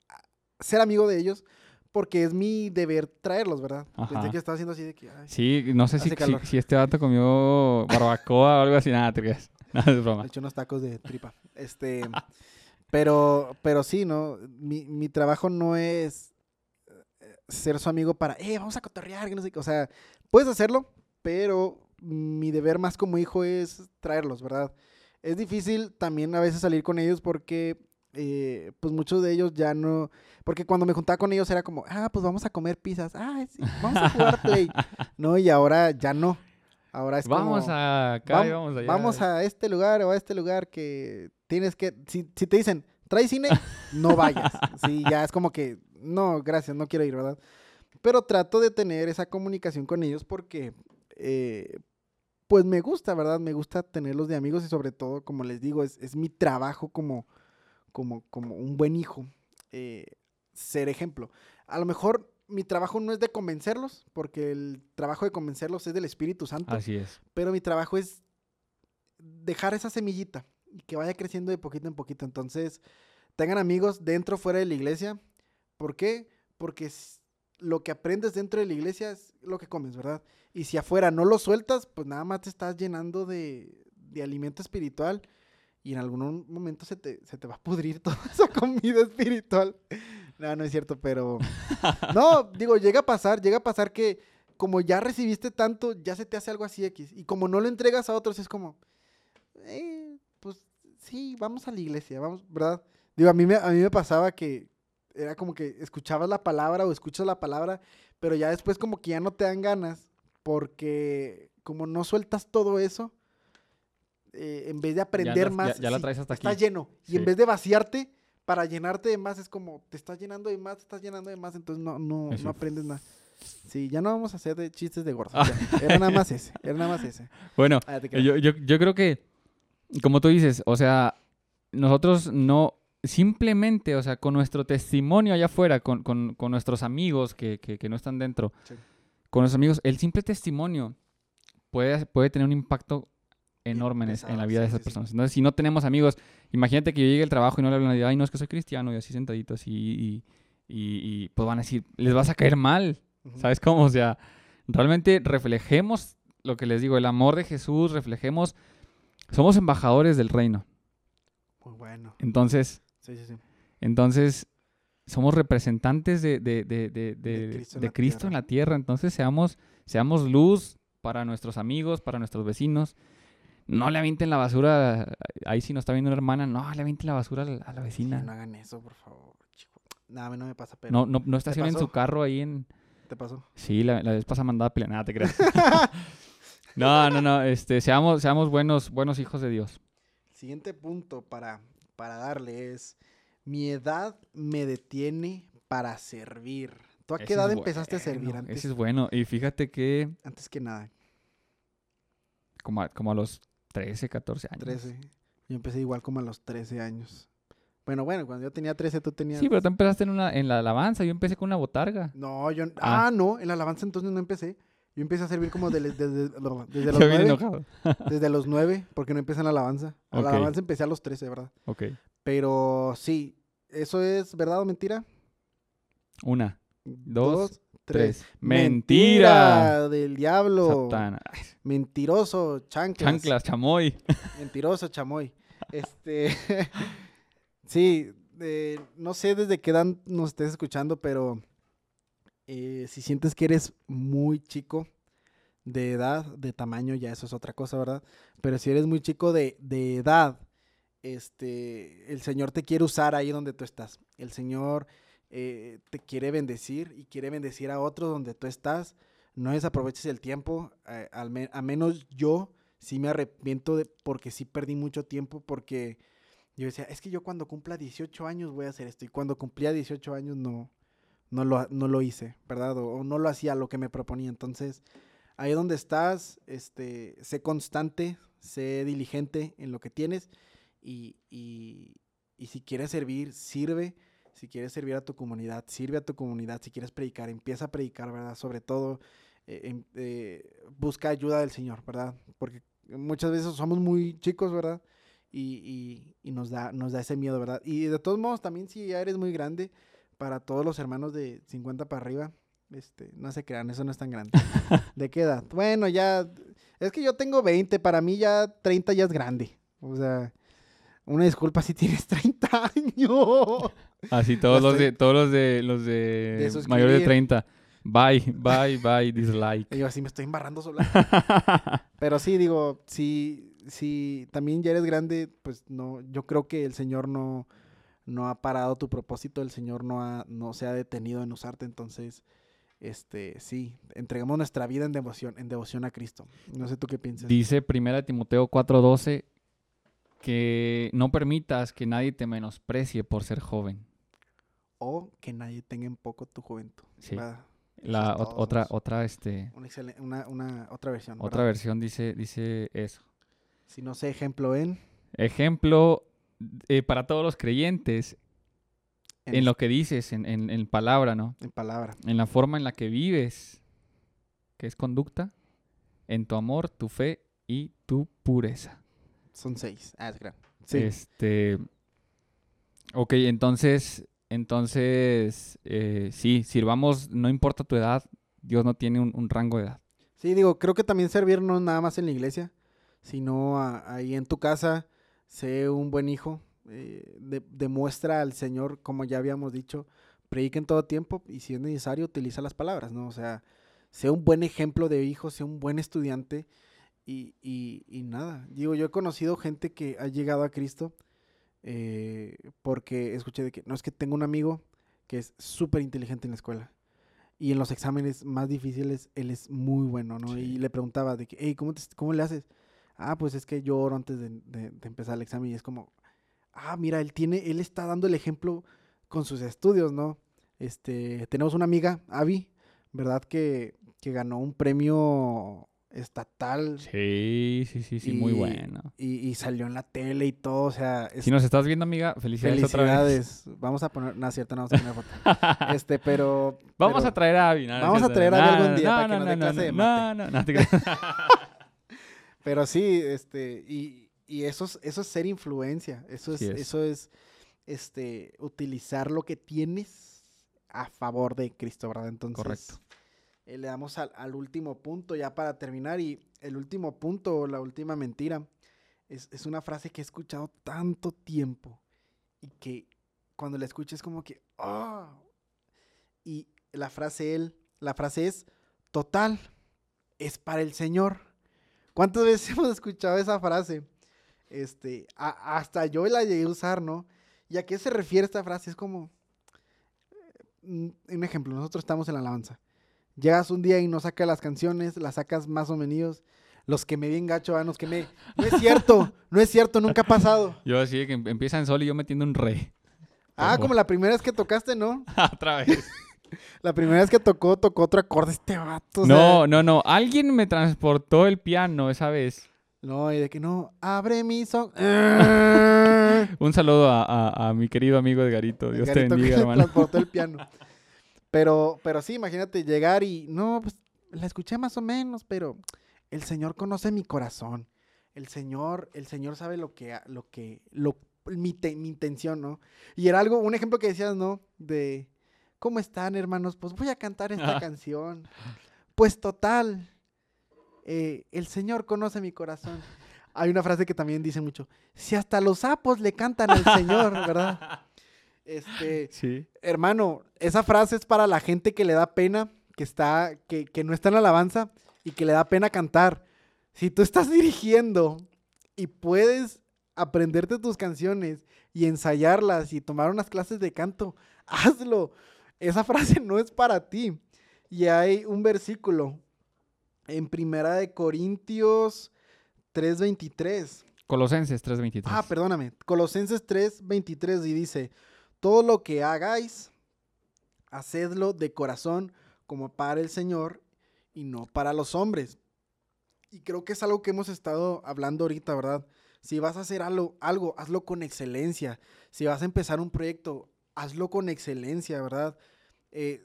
ser amigo de ellos porque es mi deber traerlos, ¿verdad? Ajá. Pensé que estaba haciendo así de que... ay, Sí, no sé si, si este vato comió barbacoa o algo así. Nada, te creas. Nada, es broma. he hecho unos tacos de tripa. Este, pero, pero sí, ¿no? Mi, mi trabajo no es eh, ser su amigo para, eh, vamos a cotorrear, que no sé qué. O sea, puedes hacerlo, pero mi deber más como hijo es traerlos, ¿verdad? Es difícil también a veces salir con ellos porque, eh, pues muchos de ellos ya no, porque cuando me juntaba con ellos era como, ah, pues vamos a comer pizzas, ah, sí, vamos a jugar play, ¿no? Y ahora ya no. Ahora es Vamos como, a acá y Vam- vamos allá. vamos a este lugar o a este lugar que tienes que, si, si te dicen, trae cine, no vayas. Sí, ya es como que, no, gracias, no quiero ir, ¿verdad? Pero trato de tener esa comunicación con ellos porque, eh, pues me gusta, ¿verdad? Me gusta tenerlos de amigos y sobre todo, como les digo, es, es mi trabajo como, como, como un buen hijo, eh, ser ejemplo. A lo mejor mi trabajo no es de convencerlos, porque el trabajo de convencerlos es del Espíritu Santo Así es. pero mi trabajo es dejar esa semillita y que vaya creciendo de poquito en poquito. Entonces, tengan amigos dentro, fuera de la iglesia. ¿Por qué? Porque lo que aprendes dentro de la iglesia es lo que comes, ¿verdad? Y si afuera no lo sueltas, pues nada más te estás llenando de, de alimento espiritual y en algún momento se te, se te va a pudrir toda esa comida espiritual. No, no es cierto, pero... No, digo, llega a pasar, llega a pasar que como ya recibiste tanto, ya se te hace algo así X. Y como no lo entregas a otros, es como, eh, pues sí, vamos a la iglesia, vamos, ¿verdad? Digo, a mí, me, a mí me pasaba que era como que escuchabas la palabra o escuchas la palabra, pero ya después como que ya no te dan ganas, porque como no sueltas todo eso, eh, en vez de aprender más, ya- ya la traes hasta aquí. lleno. Y en vez de vaciarte, para llenarte de más, es como, te estás llenando de más, te estás llenando de más, entonces no, no, no aprendes nada. Sí, ya no vamos a hacer de chistes de gordos. Era nada más ese, era nada más ese. Bueno, Ah, yo, yo, yo creo que, como tú dices, o sea, nosotros no, simplemente, o sea, con nuestro testimonio allá afuera, con, con- con nuestros amigos que, que- que no están dentro, Sí. con nuestros amigos, el simple testimonio puede, puede tener un impacto enorme en, es- en la pesado, vida de esas sí, personas. Entonces, si no tenemos amigos, imagínate que yo llegue al trabajo y no le hablo a nadie, ay, no, es que soy cristiano, y así sentaditos, y, y, y- y, pues van a decir, les vas a caer mal. ¿Sabes cómo? O sea, realmente reflejemos lo que les digo, el amor de Jesús, reflejemos, somos embajadores del reino. Muy bueno. Entonces, Sí, sí, sí. entonces somos representantes de, de- de- de- de- Cristo en de la Cristo en tierra. la tierra. Entonces seamos, seamos luz para nuestros amigos, para nuestros vecinos. No le avienten la basura. Ahí si nos está viendo una hermana, no le avienten la basura a la, a la Sí, vecina. no hagan eso, por favor, chico. Nada, a mí no me pasa, pero No, no, no estacionen su carro ahí en. ¿te pasó? Sí, la, la vez pasada mandaba a pelear. Nada, te creas. no, no, no. Este, seamos, seamos buenos, buenos hijos de Dios. Siguiente punto para, para darle es, mi edad me detiene para servir. ¿Tú a qué Ese edad empezaste a servir antes? Ese es bueno. Y fíjate que Antes que nada, como a, como a los 13, 14 años. 13. Yo empecé igual como a los 13 años. Bueno, bueno, cuando yo tenía 13 tú tenías... Sí, pero tú empezaste en, una, en la alabanza. Yo empecé con una botarga. No, yo... Ah. Ah. no, en la alabanza entonces no empecé. Yo empecé a servir como de- desde, desde los Yo bien 9. enojado. Desde los 9, porque no empecé en la alabanza. A la alabanza empecé a los 13, ¿verdad? Ok. Pero sí, ¿eso es verdad o mentira? Una, Dos, tres. tres. ¡Mentira! Mentira del diablo. Satana. Mentiroso, chanclas. Chanclas, chamoy. Mentiroso, chamoy. Este. sí, eh, no sé desde qué edad nos estés escuchando, pero eh, si sientes que eres muy chico de edad, de tamaño, ya eso es otra cosa, ¿verdad? Pero si eres muy chico de, de edad, este, el Señor te quiere usar ahí donde tú estás. El Señor eh, te quiere bendecir y quiere bendecir a otros donde tú estás. No desaproveches el tiempo, eh, al a menos yo sí me arrepiento de, porque sí perdí mucho tiempo, porque yo decía, es que yo cuando cumpla 18 años voy a hacer esto, y cuando cumplía 18 años no, no, lo, no lo hice, ¿verdad? O, no lo hacía lo que me proponía. Entonces, ahí donde estás, este, sé constante, sé diligente en lo que tienes, y, y, y si quieres servir, sirve. Si quieres servir a tu comunidad, sirve a tu comunidad. Si quieres predicar, empieza a predicar, ¿verdad? Sobre todo, eh, em- eh, busca ayuda del Señor, ¿verdad? Porque muchas veces somos muy chicos, ¿verdad? Y, y- y nos, da, nos da ese miedo, ¿verdad? Y de todos modos, también si ya eres muy grande, para todos los hermanos de 50 para arriba, este, no se crean, eso no es tan grande. ¿De qué edad? Bueno, ya, es que yo tengo 20, para mí ya 30 ya es grande. O sea, una disculpa si tienes 30 años. Así todos los de, todos los de los de, De mayores de 30. Bye, bye, bye, dislike. Yo así me estoy embarrando sola. Pero sí, digo, si, si también ya eres grande, pues no, yo creo que el Señor no, no ha parado tu propósito, el Señor no, ha, no se ha detenido en usarte, entonces, este, sí, entregamos nuestra vida en devoción, en devoción a Cristo. No sé tú qué piensas. Dice 1 Timoteo 4:12 que no permitas que nadie te menosprecie por ser joven. O que nadie tenga en poco tu juventud. Sí. La otra otra este Una, una, una- otra versión. otra ¿verdad? versión dice dice eso. Si no sé, ejemplo en, Ejemplo eh, para todos los creyentes en, en lo que dices, en, en, en palabra, ¿no? en palabra. En la forma en la que vives, que es conducta, en tu amor, tu fe y tu pureza. Son seis. Ah, es grande. Sí. Este. Ok, entonces. Entonces. eh, sí, sirvamos, no importa tu edad, Dios no tiene un, un rango de edad. Sí, digo, creo que también servir no nada más en la iglesia, sino a- ahí en tu casa, sé un buen hijo, eh, de- demuestra al Señor, como ya habíamos dicho, predica en todo tiempo y si es necesario utiliza las palabras, ¿no? O sea, sé un buen ejemplo de hijo, sé un buen estudiante y, y- y nada. Digo, yo he conocido gente que ha llegado a Cristo eh, porque escuché de que, no es que tengo un amigo que es súper inteligente en la escuela. Y en los exámenes más difíciles, él es muy bueno, ¿no? Sí. Y le preguntaba de que, hey, ¿cómo, te- ¿cómo le haces? Ah, pues es que yo oro antes de, de- de empezar el examen y es como, ah, mira, él tiene, él está dando el ejemplo con sus estudios, ¿no? Este, tenemos una amiga, Abby, ¿verdad? Que, que ganó un premio estatal Sí, sí, sí, sí, muy bueno. y, y salió en la tele y todo, o sea, es- Si nos estás viendo, amiga, felicidades, otra vez. felicidades. Vamos a poner, no es cierto, no vamos a poner foto. Este, pero... Vamos pero- a traer a Avi. no, Vamos a traer a No, algún día no, para que no, nos dé no, clase de no, mate. No, no. Pero sí, este, y, y eso, es, eso es ser influencia, eso es, es. eso es, este, utilizar lo que tienes a favor de Cristo, ¿verdad? Entonces, Correcto. eh, le damos al, al último punto ya para terminar y el último punto, la última mentira, es, es una frase que he escuchado tanto tiempo y que cuando la escuches como que, ¡ah! Y la frase él, la frase es, total, es para el Señor. ¿Cuántas veces hemos escuchado esa frase? Este, a- hasta yo la llegué a usar, ¿no? ¿Y a qué se refiere esta frase? Es como, mm, un ejemplo, nosotros estamos en la alabanza. Llegas un día y no sacas las canciones, las sacas más o menos. Los que me bien gacho, ah, los que me... No es cierto, no es cierto, nunca ha pasado. Yo así que em- empieza en sol y yo metiendo un re. Ah, Como- como la primera vez que tocaste, ¿no? Otra vez. La primera vez que tocó, tocó otro acorde este vato. o sea, No, no, no. Alguien me transportó el piano esa vez. No, y de que no, abre mis ojos. Un saludo a, a- a mi querido amigo Edgarito. Dios te Garito que bendiga, le hermano. transportó el piano. Pero, pero sí, imagínate llegar y, no, pues la escuché más o menos, pero el Señor conoce mi corazón. El Señor, el Señor sabe lo que, lo que, lo, mi, te- mi intención, ¿no? Y era algo, un ejemplo que decías, ¿no? De, ¿cómo están, hermanos? Pues voy a cantar esta Ajá. canción. Pues total, eh, el Señor conoce mi corazón. Hay una frase que también dice mucho, si hasta los sapos le cantan al Señor, ¿verdad? Este, Sí. hermano, esa frase es para la gente que le da pena, que está, que, que no está en la alabanza y que le da pena cantar. Si tú estás dirigiendo y puedes aprenderte tus canciones y ensayarlas y tomar unas clases de canto, hazlo. Esa frase no es para ti. Y hay un versículo en Primera de Corintios 3:23. Colosenses 3.23. Ah, perdóname. Colosenses 3:23 y dice, todo lo que hagáis, hacedlo de corazón como para el Señor y no para los hombres. Y creo que es algo que hemos estado hablando ahorita, ¿verdad? Si vas a hacer algo, algo, hazlo con excelencia. Si vas a empezar un proyecto, hazlo con excelencia, ¿verdad? Eh,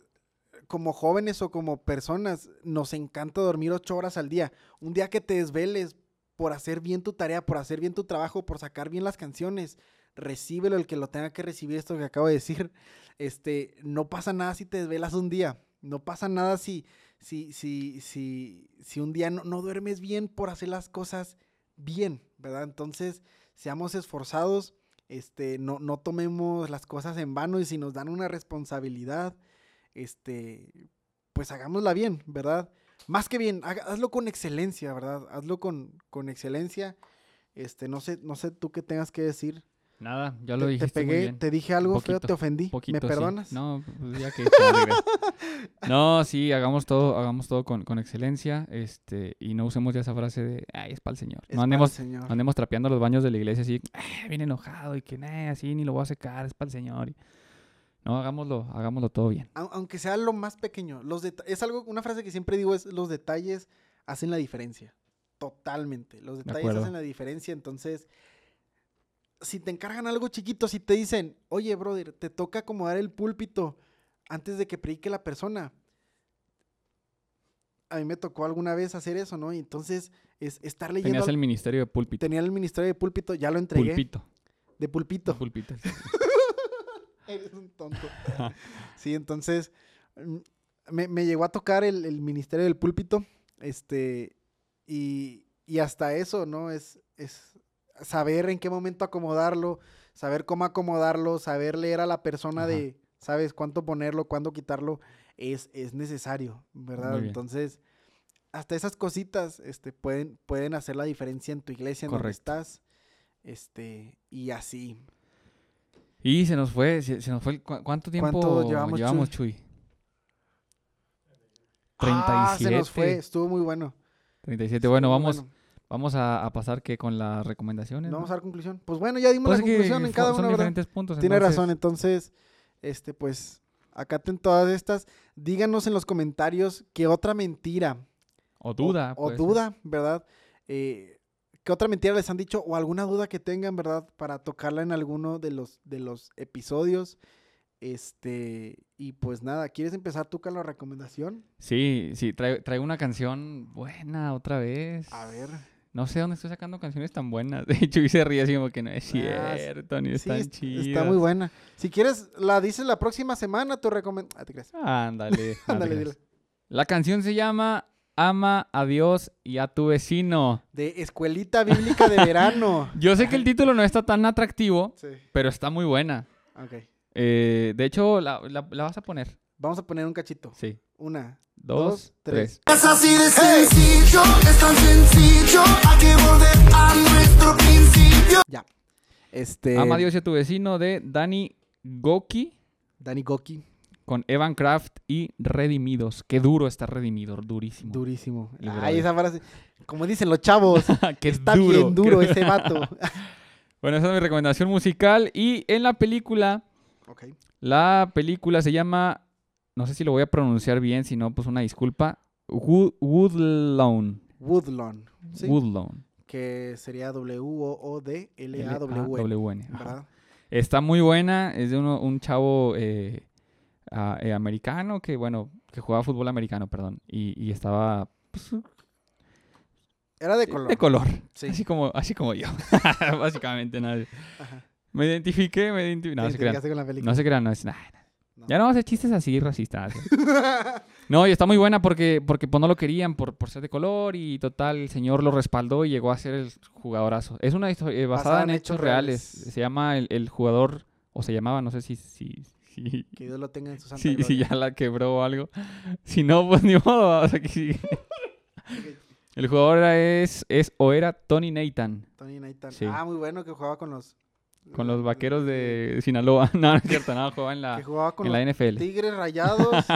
como jóvenes o como personas, nos encanta dormir ocho horas al día. Un día que te desveles por hacer bien tu tarea, por hacer bien tu trabajo, por sacar bien las canciones, recíbelo el que lo tenga que recibir, esto que acabo de decir. Este, no pasa nada si te desvelas un día. No pasa nada si, si, si, si, si un día no, no duermes bien por hacer las cosas bien, ¿verdad? Entonces, seamos esforzados, este, no, no tomemos las cosas en vano y si nos dan una responsabilidad, este, pues hagámosla bien, ¿verdad? Más que bien, hazlo con excelencia, ¿verdad? Hazlo con, con excelencia. Este, no sé, no sé tú qué tengas que decir. Nada, ya lo te, te muy pegué, bien. te dije algo feo, te ofendí. Poquito, ¿Me sí. perdonas? No, pues ya que... no, sí, hagamos todo, hagamos todo con, con excelencia, este, y no usemos ya esa frase de, ay, es para el Señor. Es no andemos, Señor. andemos trapeando los baños de la iglesia así, "Ah, bien enojado y que, "Nah, así ni lo voy a secar, es para el Señor. y- No, hagámoslo, hagámoslo todo bien. Au- Aunque sea lo más pequeño. Los es algo, una frase que siempre digo es, los detalles hacen la diferencia. Totalmente. Los detalles hacen la diferencia. Entonces, si te encargan algo chiquito, si te dicen, oye, brother, te toca acomodar el púlpito antes de que predique la persona. A mí me tocó alguna vez hacer eso, ¿no? Y entonces, es estar leyendo. Tenías al- el ministerio de púlpito. Tenía el ministerio de púlpito, ya lo entregué. Pulpito. De pulpito. Pulpito. Eres un tonto. sí, entonces mm, me, me llegó a tocar el, el ministerio del púlpito. Este, y, y hasta eso, ¿no? Es, es saber en qué momento acomodarlo, saber cómo acomodarlo, saber leer a la persona Ajá. de, ¿sabes? Cuánto ponerlo, cuándo quitarlo, es, es necesario, ¿verdad? Entonces, hasta esas cositas este, pueden, pueden hacer la diferencia en tu iglesia, en donde estás. Este, y así. Y se nos fue, se, se nos fue, el- ¿cu- ¿cuánto tiempo ¿Cuánto llevamos, Chuy? Ah, se nos fue, 37. estuvo muy bueno. 37. Bueno, Estuvo muy vamos, bueno. vamos a, a pasar que con las recomendaciones. Vamos a dar conclusión. Pues bueno, ya dimos Pues la que conclusión en cada son uno, ¿verdad? diferentes puntos. Tiene entonces- razón, entonces, este, pues, acaten todas estas. Díganos en los comentarios qué otra mentira O duda. o, o duda, ¿verdad? Eh, ¿Qué otra mentira les han dicho o alguna duda que tengan, ¿verdad? Para tocarla en alguno de los, de los episodios. Este, y pues nada, ¿quieres empezar tú con la recomendación? Sí, sí, trae una canción buena otra vez. A ver. No sé dónde estoy sacando canciones tan buenas. De hecho, y se ríe así como que no es Ah, cierto, ni Sí, están est- chidas. está muy buena. Si quieres, la dices la próxima semana, tu recomendación. Ah, te creas. Ándale. Ándale, dile. La canción se llama Ama a Dios y a tu vecino. De Escuelita Bíblica de Verano. Yo sé que el título no está tan atractivo, Sí, pero está muy buena. ok. Eh, de hecho, la, la- la vas a poner. Vamos a poner un cachito. Sí. Una, dos, dos, tres. tres. Es así de sencillo, es tan sencillo, hay que volver a nuestro principio. Ya. Este. Ama a Dios y a tu vecino de Danny Goki Danny Goki. Con Evan Kraft y Redimidos. Qué duro está Redimido, durísimo. Durísimo. Ay, esa frase. Como dicen los chavos. Qué está bien duro ese vato. Bueno, esa es mi recomendación musical. Y en la película, la película se llama, no sé si lo voy a pronunciar bien, si no, pues una disculpa. Wood, Woodlawn. Woodlawn. ¿sí? Woodlawn. Que sería W-O-O-D-L-A-W-N. Está muy buena, es de uno- un chavo eh, ah, eh, americano que, bueno, que jugaba fútbol americano, perdón, y, y estaba pues, Era de color. de color, Sí. así como, así como yo, básicamente, nada. Ajá. Me identifiqué, me identifiqué, no, no se crean, identificaste con la película. no se crean, no es nada. No. Ya no vamos a hacer chistes así racistas. ¿eh? No, y está muy buena porque, porque pues, no lo querían por, por ser de color y total, el señor lo respaldó y llegó a ser el jugadorazo. Es una historia basada, en hechos reales. Se llama el, el jugador, o se llamaba, no sé si, si, si, Que Dios lo tenga en su santa si, si ya la quebró o algo. Si no, pues ni modo. O sea, que sí. El jugador es, es o era Tony Nathan, Tony Nathan. Sí. Ah, muy bueno que jugaba con los... con los vaqueros de Sinaloa. No, no es cierto, no, jugaba en Que la, jugaba con en la NFL. tigres rayados.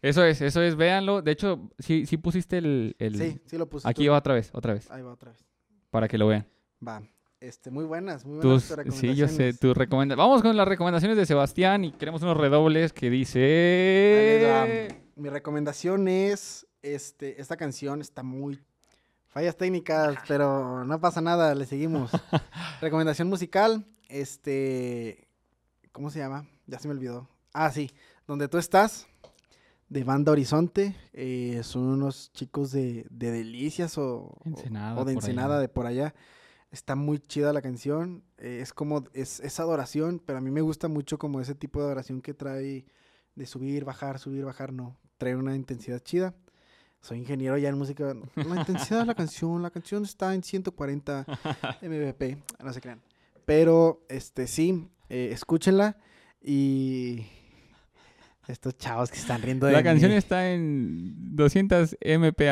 Eso es, eso es, véanlo. De hecho, sí, sí pusiste el... el- sí, sí lo puse. Aquí va otra vez, otra vez, Ahí va otra vez. para que lo vean. Va. Este, muy buenas, muy buenas Tus, tus sí, yo sé, recomendaciones. tus recomendaciones. Vamos con las recomendaciones de Sebastián y queremos unos redobles que dice... Mi recomendación es, este, esta canción está muy... Fallas técnicas, pero no pasa nada, le seguimos. recomendación musical, este... ¿Cómo se llama? Ya se me olvidó. Ah, sí. Donde tú estás, de Banda Horizonte. eh, son unos chicos de, de Delicias o, o- Ensenada, o de allá. Ensenada, de por allá. Está muy chida la canción. eh, es como, es, es adoración, pero a mí me gusta mucho como ese tipo de adoración que trae de subir, bajar, subir, bajar, no. Trae una intensidad chida. Soy ingeniero ya en música. La intensidad de la canción, la canción está en 140 mbp, no se crean. Pero, este, sí, eh, escúchenla y... Estos chavos que están riendo de La canción está en 200 mph,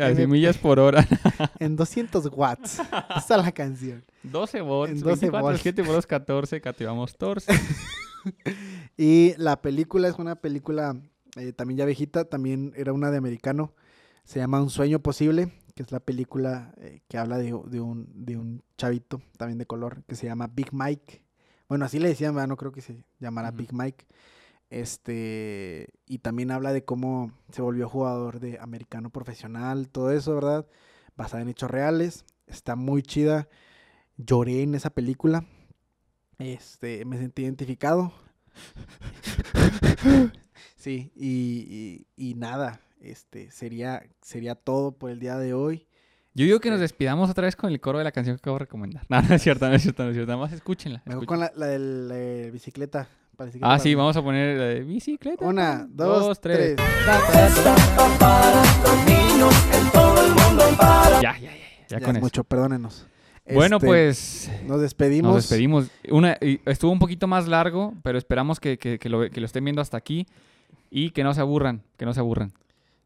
a MP. millas por hora. en 200 watts. Está la canción. 12 volts, En 12 24, volts. 7 por 2, 14, cativamos torce. Y la película es una película eh, también ya viejita, también era una de americano. Se llama Un sueño posible, que es la película eh, que habla de, de un, de un chavito también de color que se llama Big Mike. Bueno, así le decían, no creo que se llamara Ujú. Big Mike. Este, y también habla de cómo se volvió jugador de americano profesional, todo eso, ¿verdad? Basada en hechos reales. Está muy chida. Lloré en esa película. Este, me sentí identificado. Sí, y, y- y nada, este, sería, sería todo por el día de hoy. Yo digo que nos Sí. despidamos otra vez con el coro de la canción que acabo de recomendar. No, no es cierto, no es cierto, no es cierto. Nada más escúchenla. Me voy con la, la de la de bicicleta. Ah, sí, vamos a poner la de bicicleta. Una, dos, tres. Ya, ya, ya. Ya, Ya con es eso. mucho, perdónenos. Bueno, Este, pues Nos despedimos. nos despedimos. Una, estuvo un poquito más largo, pero esperamos que, que- que lo, que lo estén viendo hasta aquí y que no se aburran, que no se aburran.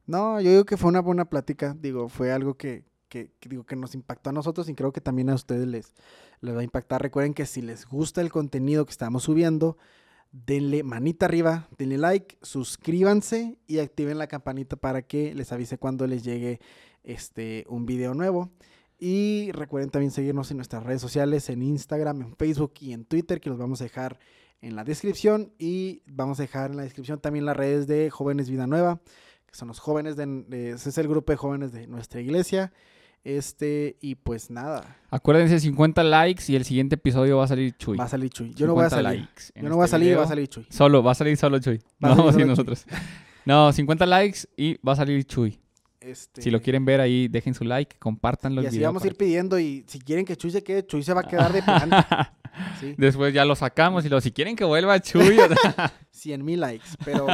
No, yo digo que fue una buena plática. Digo, fue algo que digo que nos impactó a nosotros y creo que también a ustedes les, les va a impactar. Recuerden que si les gusta el contenido que estamos subiendo, denle manita arriba, denle like, suscríbanse y activen la campanita para que les avise cuando les llegue este un video nuevo. Y recuerden también seguirnos en nuestras redes sociales, en Instagram, en Facebook y en Twitter, que los vamos a dejar en la descripción. Y vamos a dejar en la descripción también las redes de Jóvenes Vida Nueva, que son los jóvenes de, es el grupo de jóvenes de nuestra iglesia. Este, y pues nada, Acuérdense, 50 likes y el siguiente episodio va a salir Chuy. va a salir Chuy. Yo no voy a 50 salir. likes Yo no voy a este salir, va a video. salir Chuy. Solo, va a salir solo Chuy. Va no vamos a ir nosotros. No, 50 likes y va a salir Chuy. Este, Si lo quieren ver ahí, dejen su like, compártanlo Y así video vamos a ir pidiendo y si quieren que Chuy se quede, Chuy se va a quedar de plan. Sí, Después ya lo sacamos y lo, si quieren que vuelva Chuy. o sea, 100 mil likes. Pero,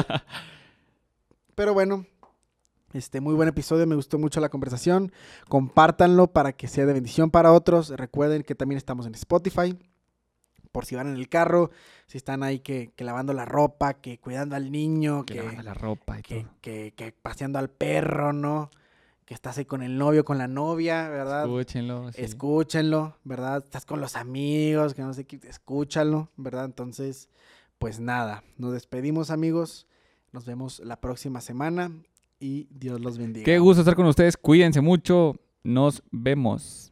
pero bueno, este muy buen episodio, me gustó mucho la conversación. Compártanlo para que sea de bendición para otros. Recuerden que también estamos en Spotify. por si van en el carro, si están ahí que, que lavando la ropa, que cuidando al niño, Que que, lavando la ropa y que, todo. que- que paseando al perro, ¿no? Que estás ahí con el novio, con la novia, ¿verdad? Escúchenlo. sí. Escúchenlo, ¿verdad? Estás con los amigos, que no sé qué, escúchalo, ¿verdad? Entonces, pues nada, nos despedimos amigos, nos vemos la próxima semana y Dios los bendiga. Qué gusto estar con ustedes. Cuídense mucho. Nos vemos.